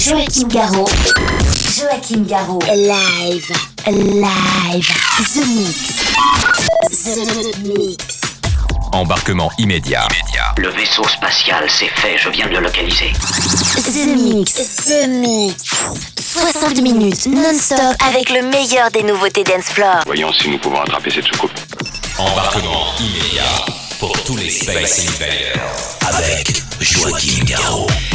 Joachim Garraud. Joachim Garraud. Live. Live. The Mix. The Mix. Embarquement immédiat. Le vaisseau spatial, c'est fait, je viens de le localiser. The Mix. The Mix. 60 minutes non-stop avec le meilleur des nouveautés dance floor. Voyons si nous pouvons attraper cette soucoupe. Embarquement immédiat pour tous les Space Invaders avec Joachim.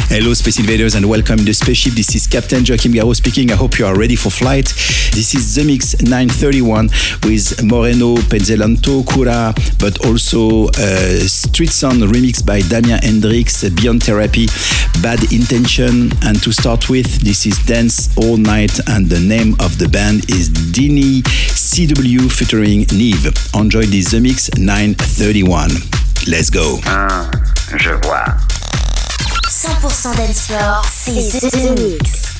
Hello, Space Invaders, and welcome to the spaceship. This is Captain Joachim Garraud speaking. I hope you are ready for flight. This is The Mix 931 with Moreno, Pezzelanto, Cura, but also uh, Street Sound remix by Damien Hendrix, Beyond Therapy, Bad Intention. And to start with, this is Dance All Night, and the name of the band is Dini CW featuring Neve. Enjoy this The Mix 931. Let's go. Ah, je vois. 100% dance floor, c'est The Mix.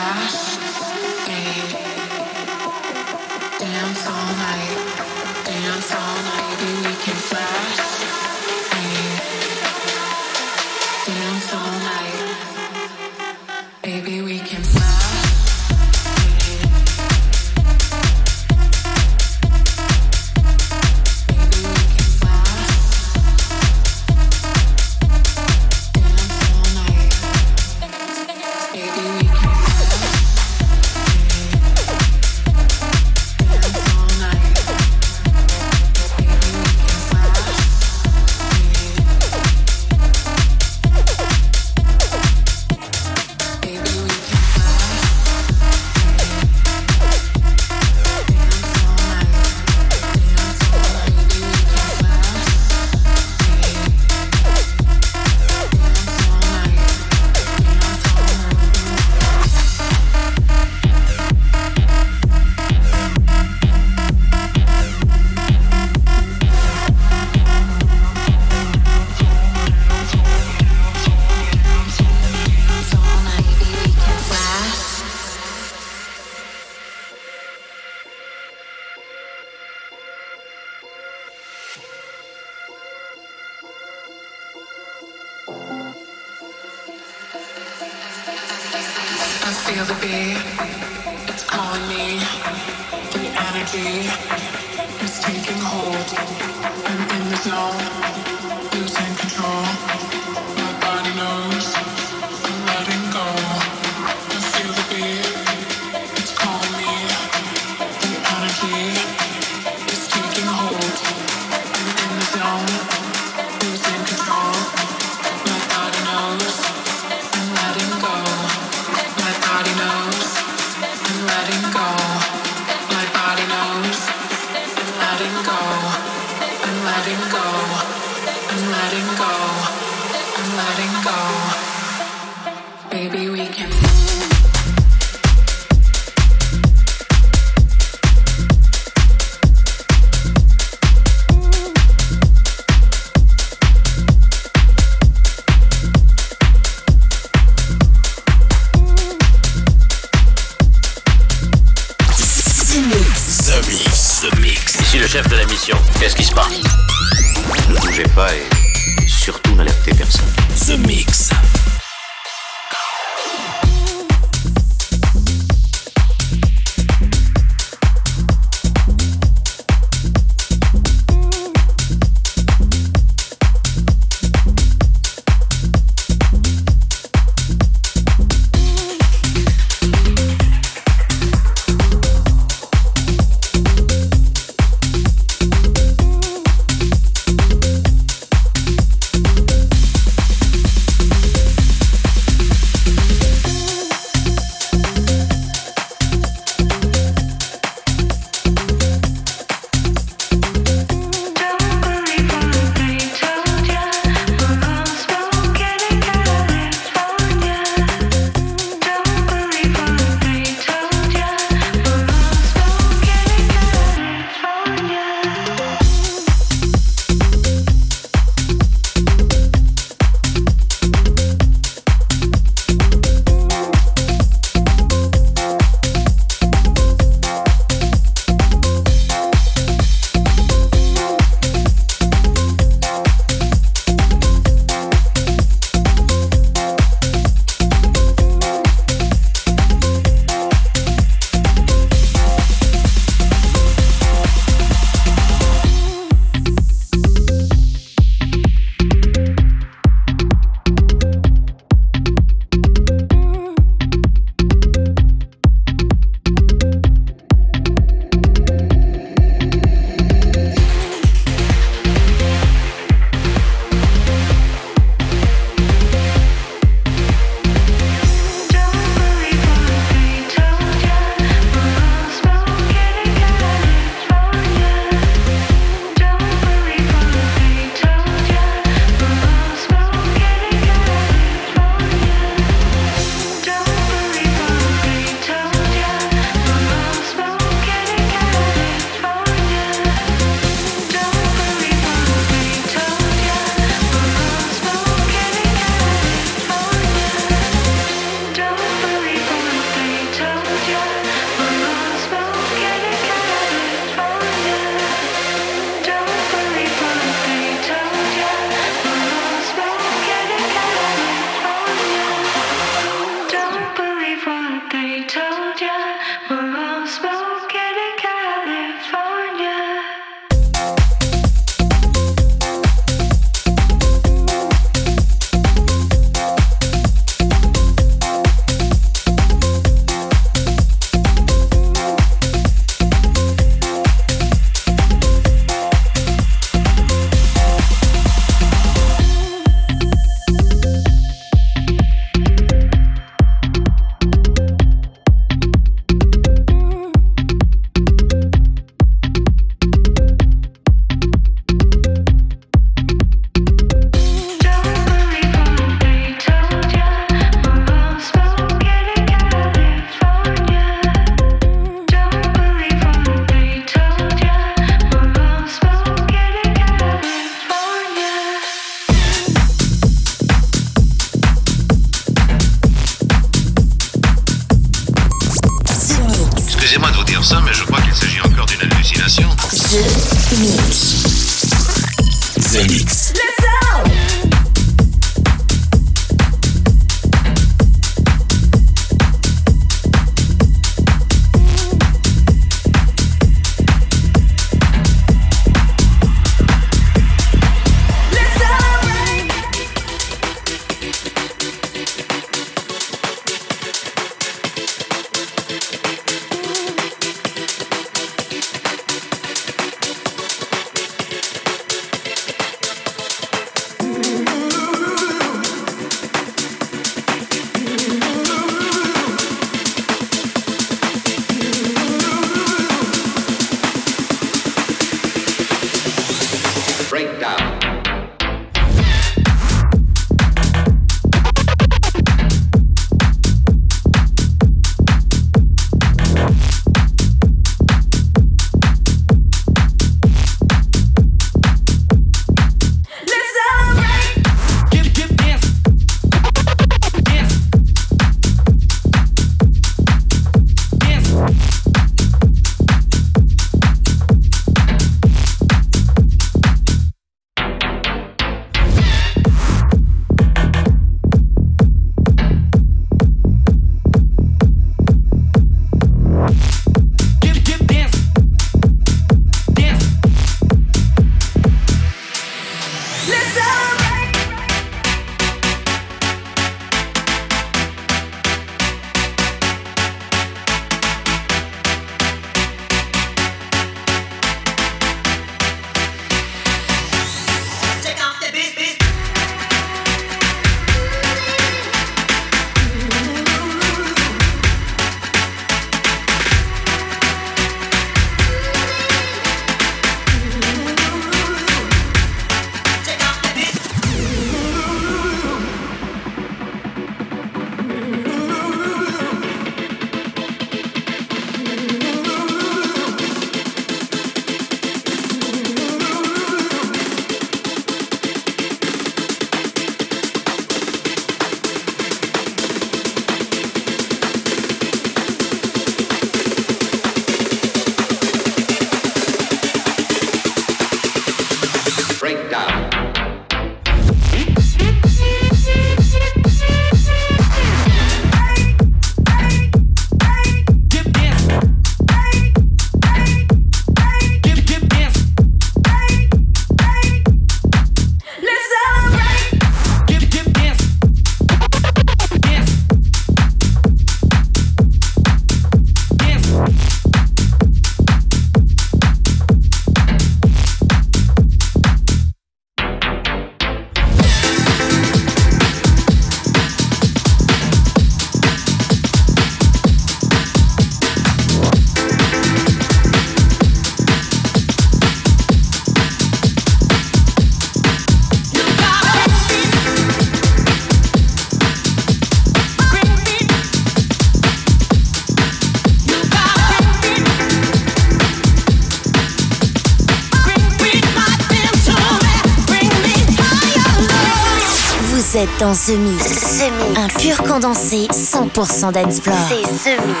Dans The Mix. Un pur condensé 100% dance floor. C'est The Mix.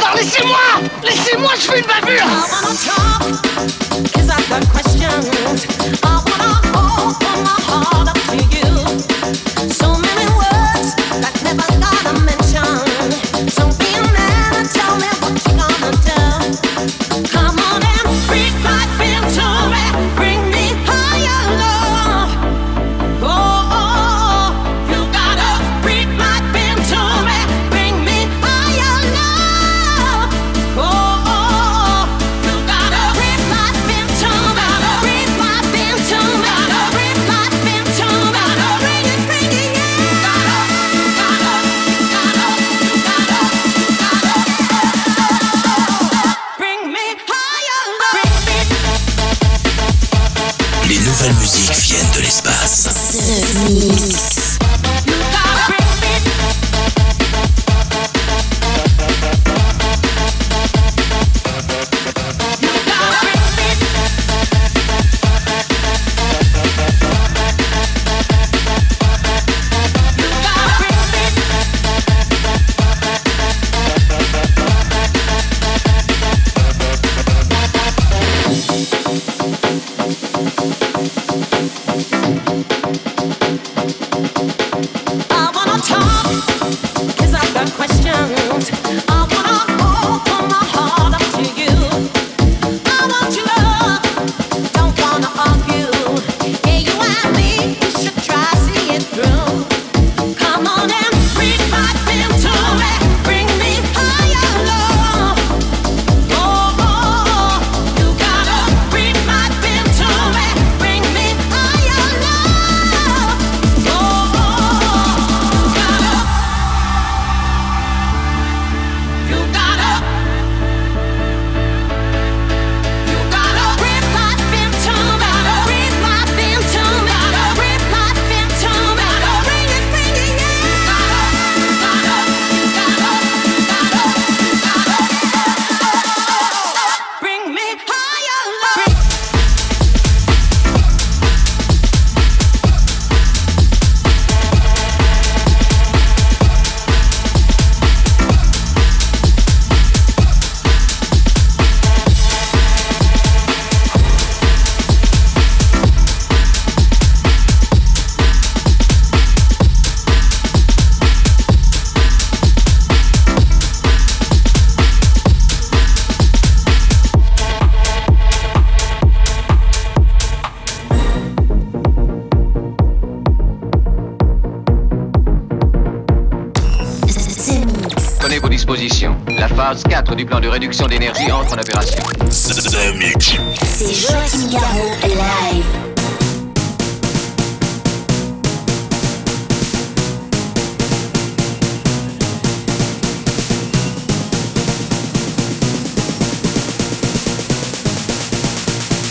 Non, laissez-moi Laissez-moi, je fais une bavure 4 du plan de réduction d'énergie entre en opération. C'est Joachim Garraud live.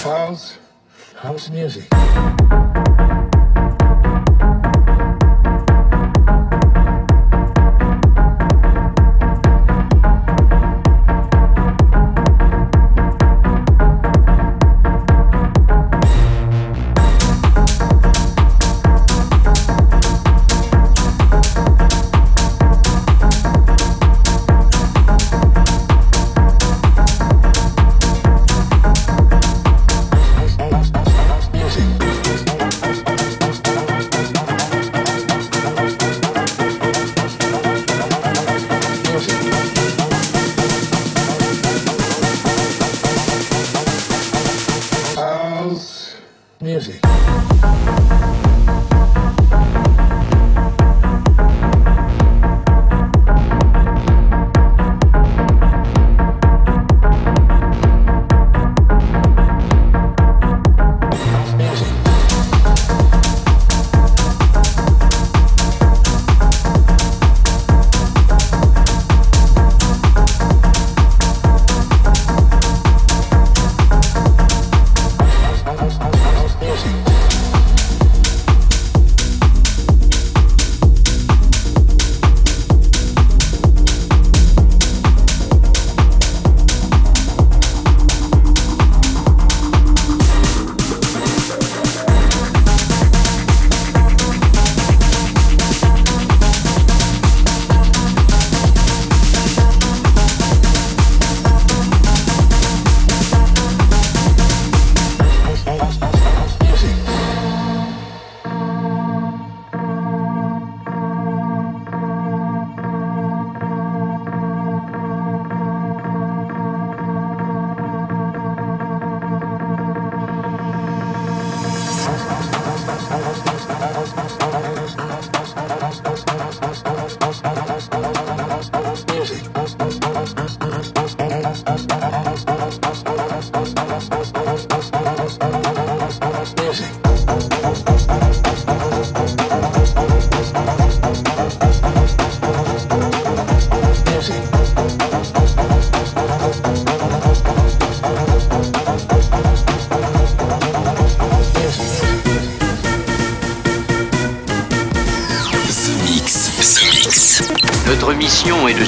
House, house music.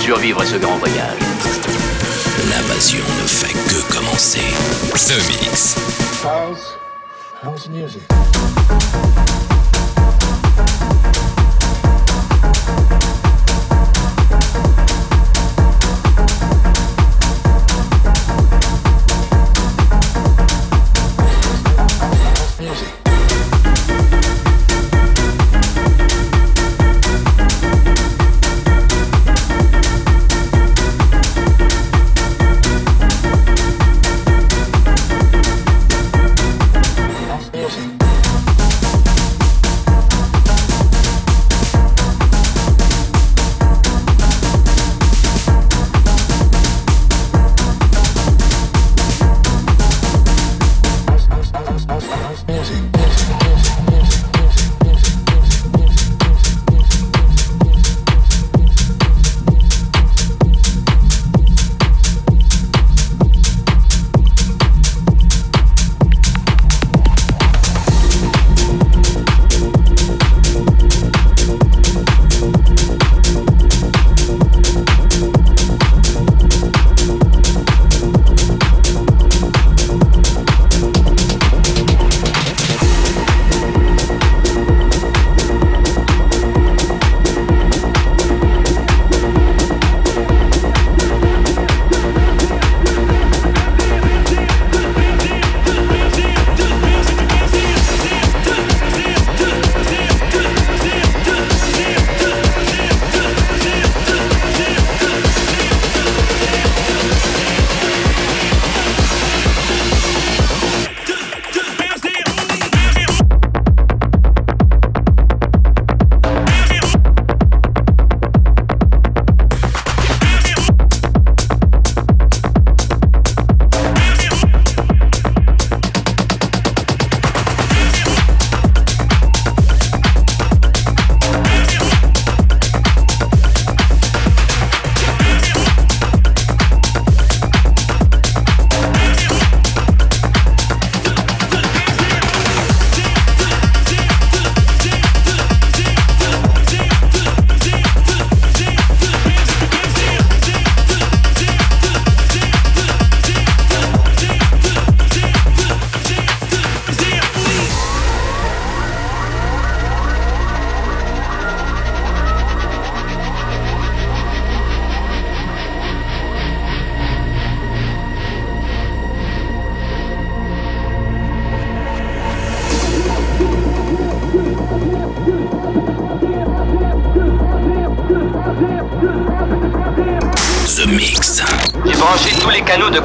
Survivre à ce grand voyage. L'invasion ne fait que commencer. The Mix. How's the music?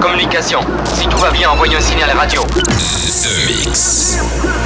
Communication. Si tout va bien, envoyez un signal radio. The Mix.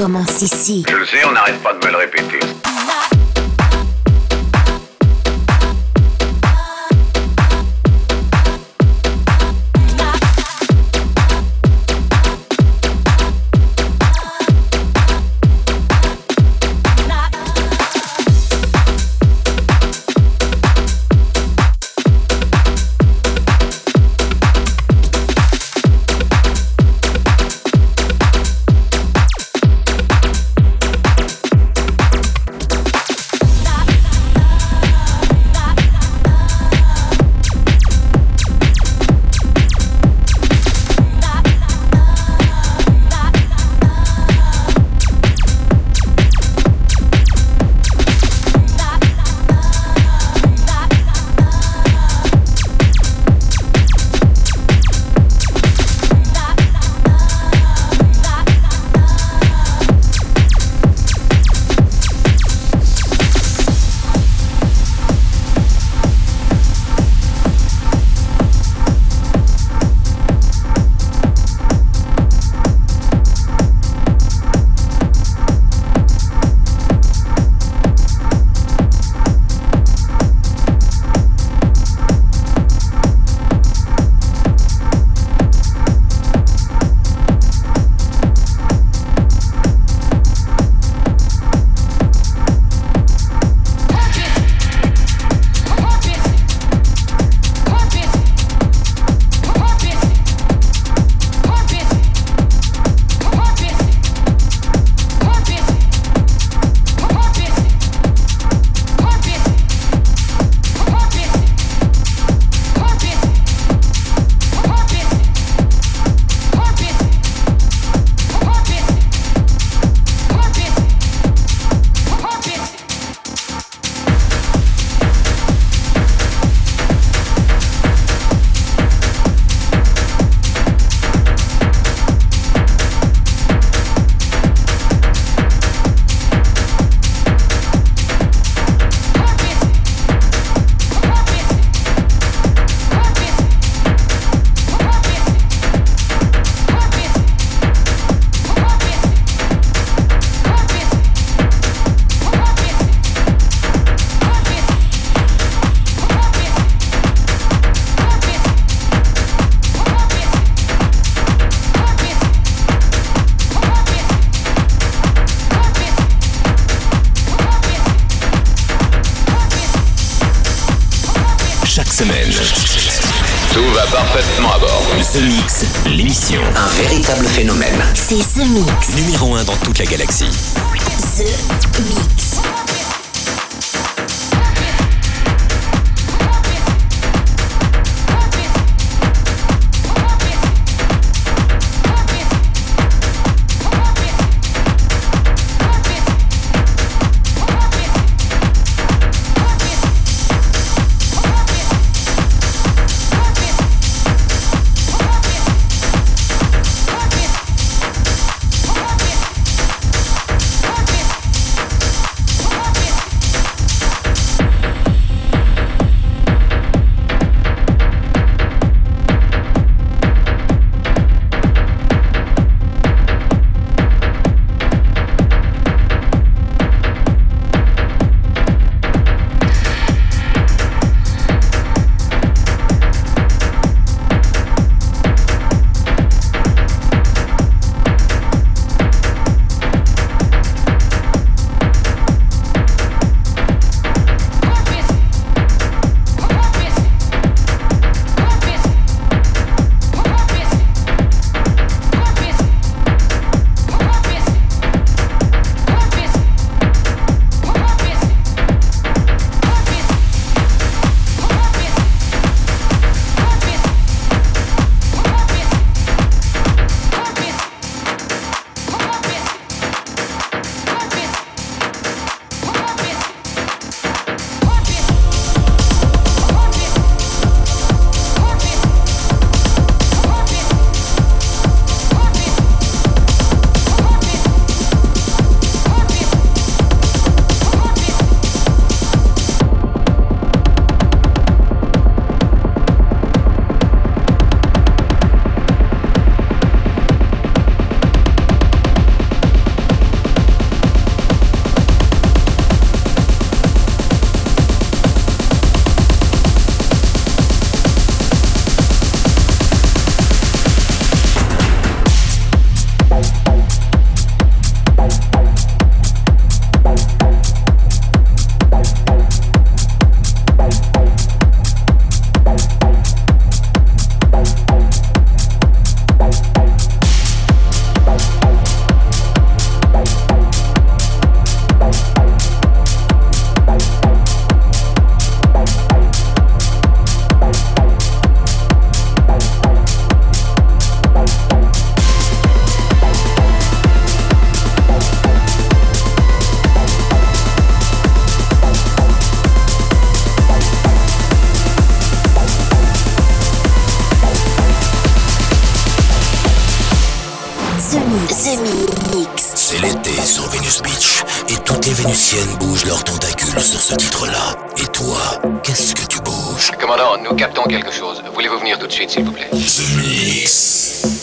Commence ici. Je le sais, on n'arrête pas 第四名。Vénusiennes bougent leurs tentacules sur ce titre-là. Et toi, qu'est-ce que tu bouges? Commandant, nous captons quelque chose. Voulez-vous venir tout de suite, s'il vous plaît? The Mix.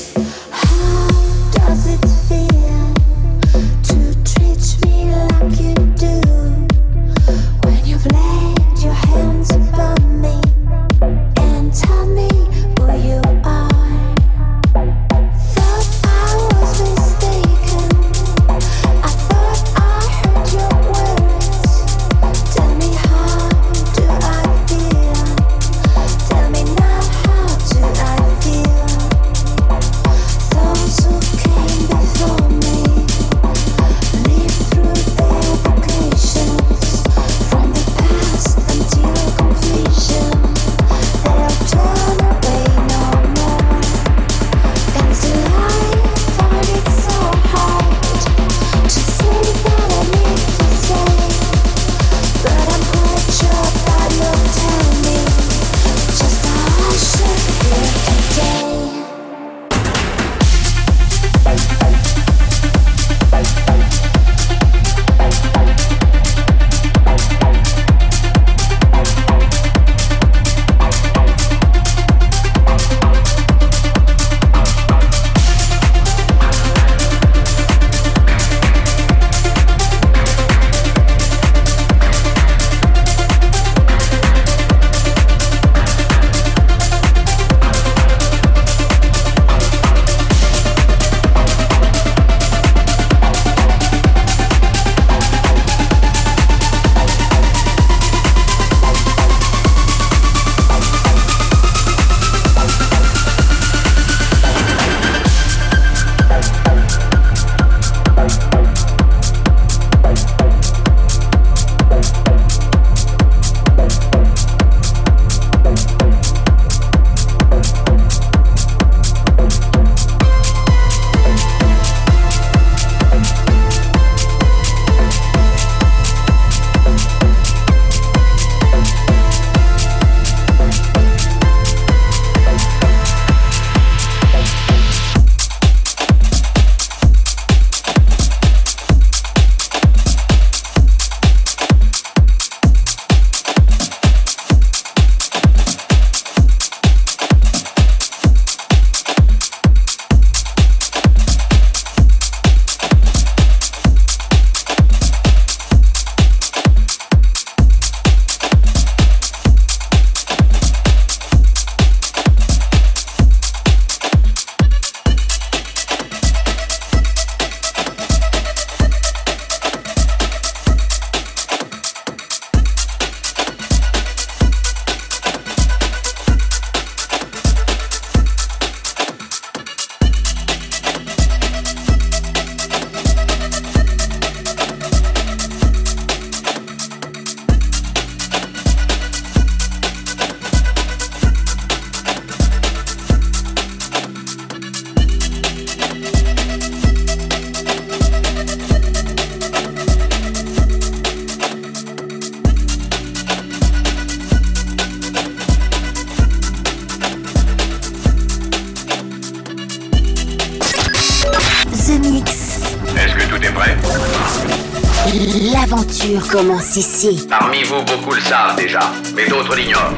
L'aventure commence ici. Parmi vous, beaucoup le savent déjà, mais d'autres l'ignorent.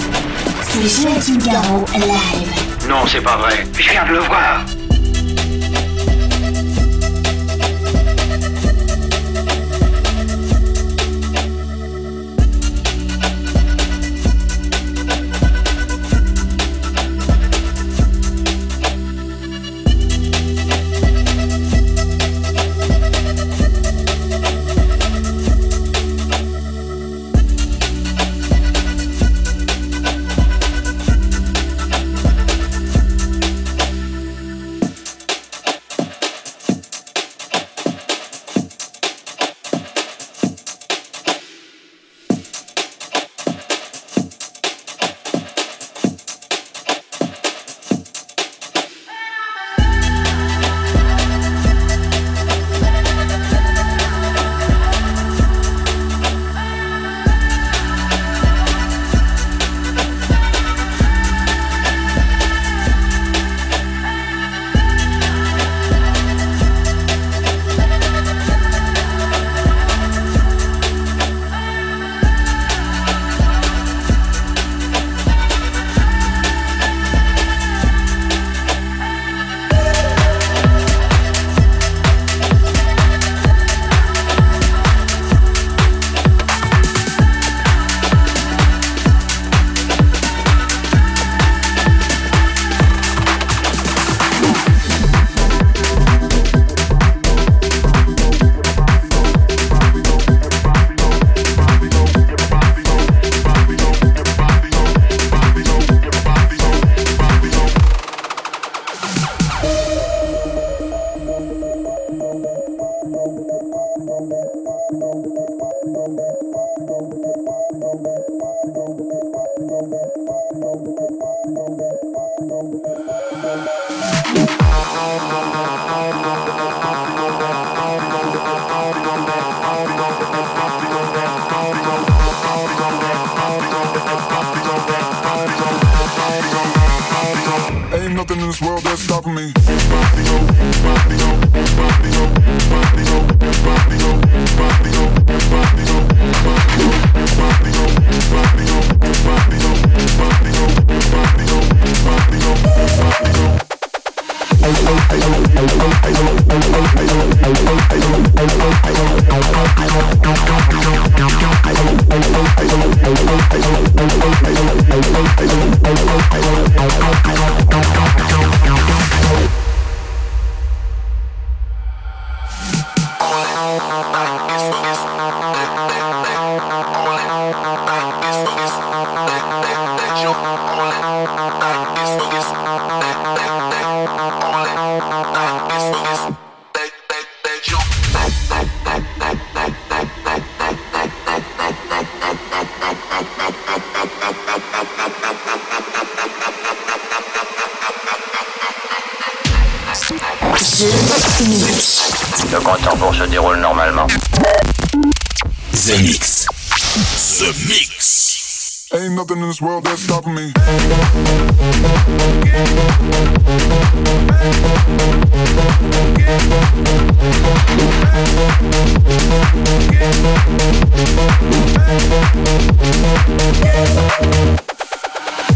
C'est Joachim Garraud live. Non, c'est pas vrai. Je viens de le voir. Ain't nothing in this world that's stopping me.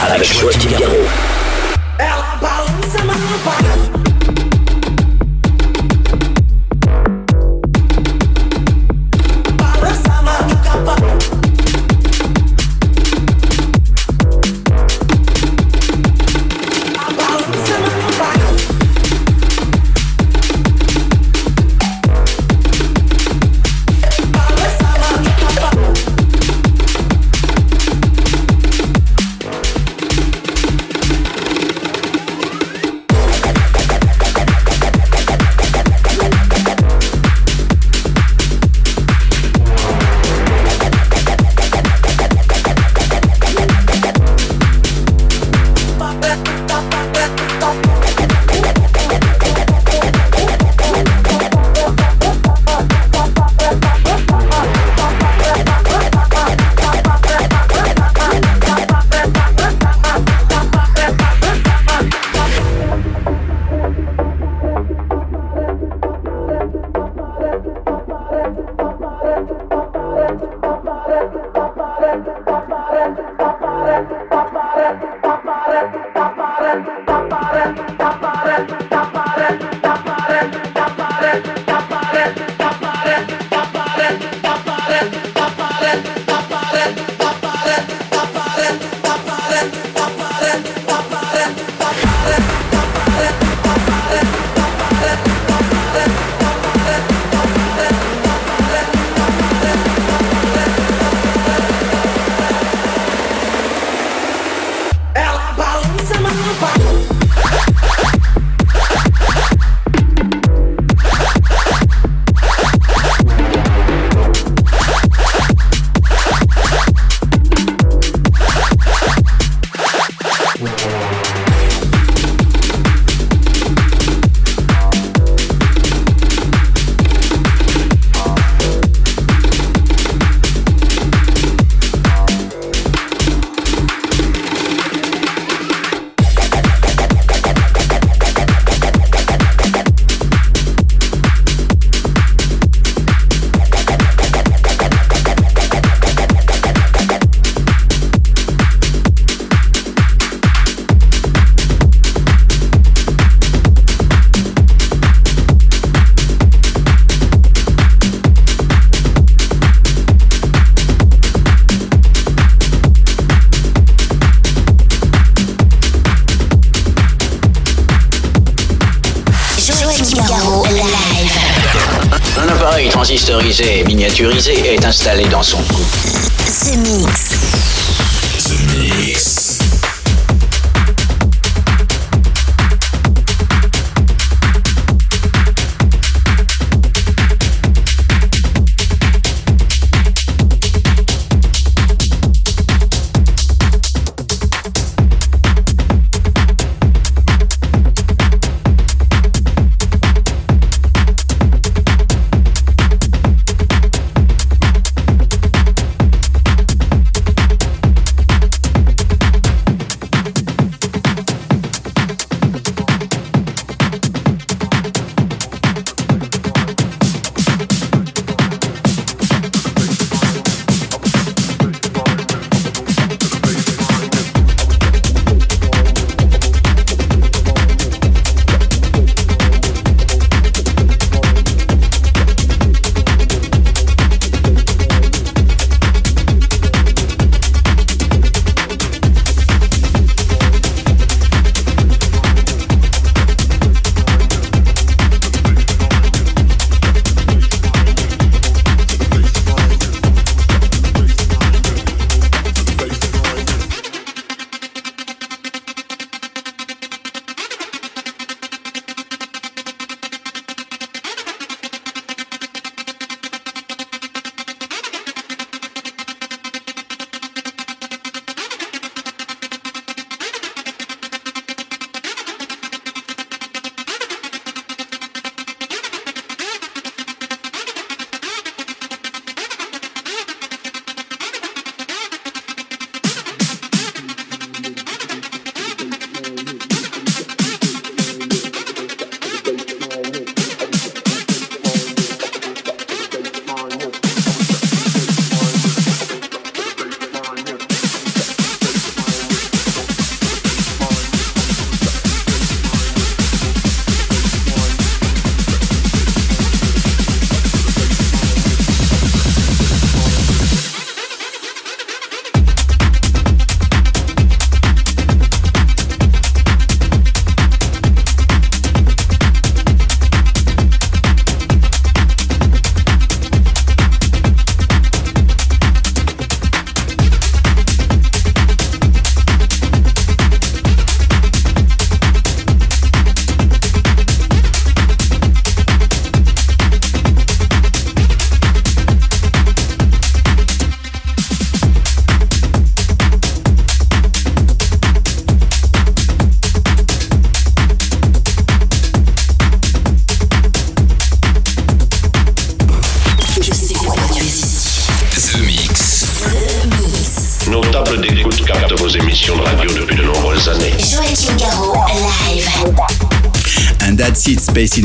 avec Joachim Garraud.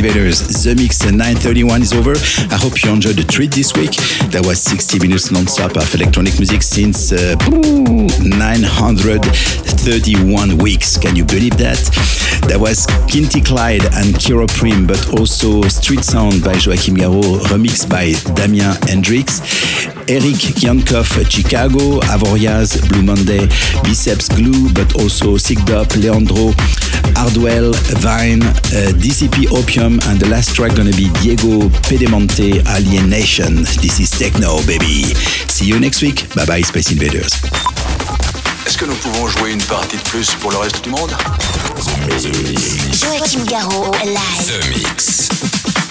The Mix 931 is over. I hope you enjoyed the treat this week. That was 60 minutes non-stop of electronic music since uh, 931 weeks. Can you believe that? That was Kinty Clyde and Kiro Prim, but also Street Sound by Joachim Garraud, remixed by Damien Hendrix. Eric Kiankov, Chicago, Avoriaz, Blue Monday, Biceps Glue, but also Sick Up, Leandro, Hardwell, Vine, uh, DCP Opium, and the last track gonna be Diego Pedemonte Alienation. This is Techno, baby. See you next week. Bye bye, Space Invaders. Est-ce que nous pouvons jouer une partie de plus pour le reste du monde? Joachim Garraud, live. The Mix.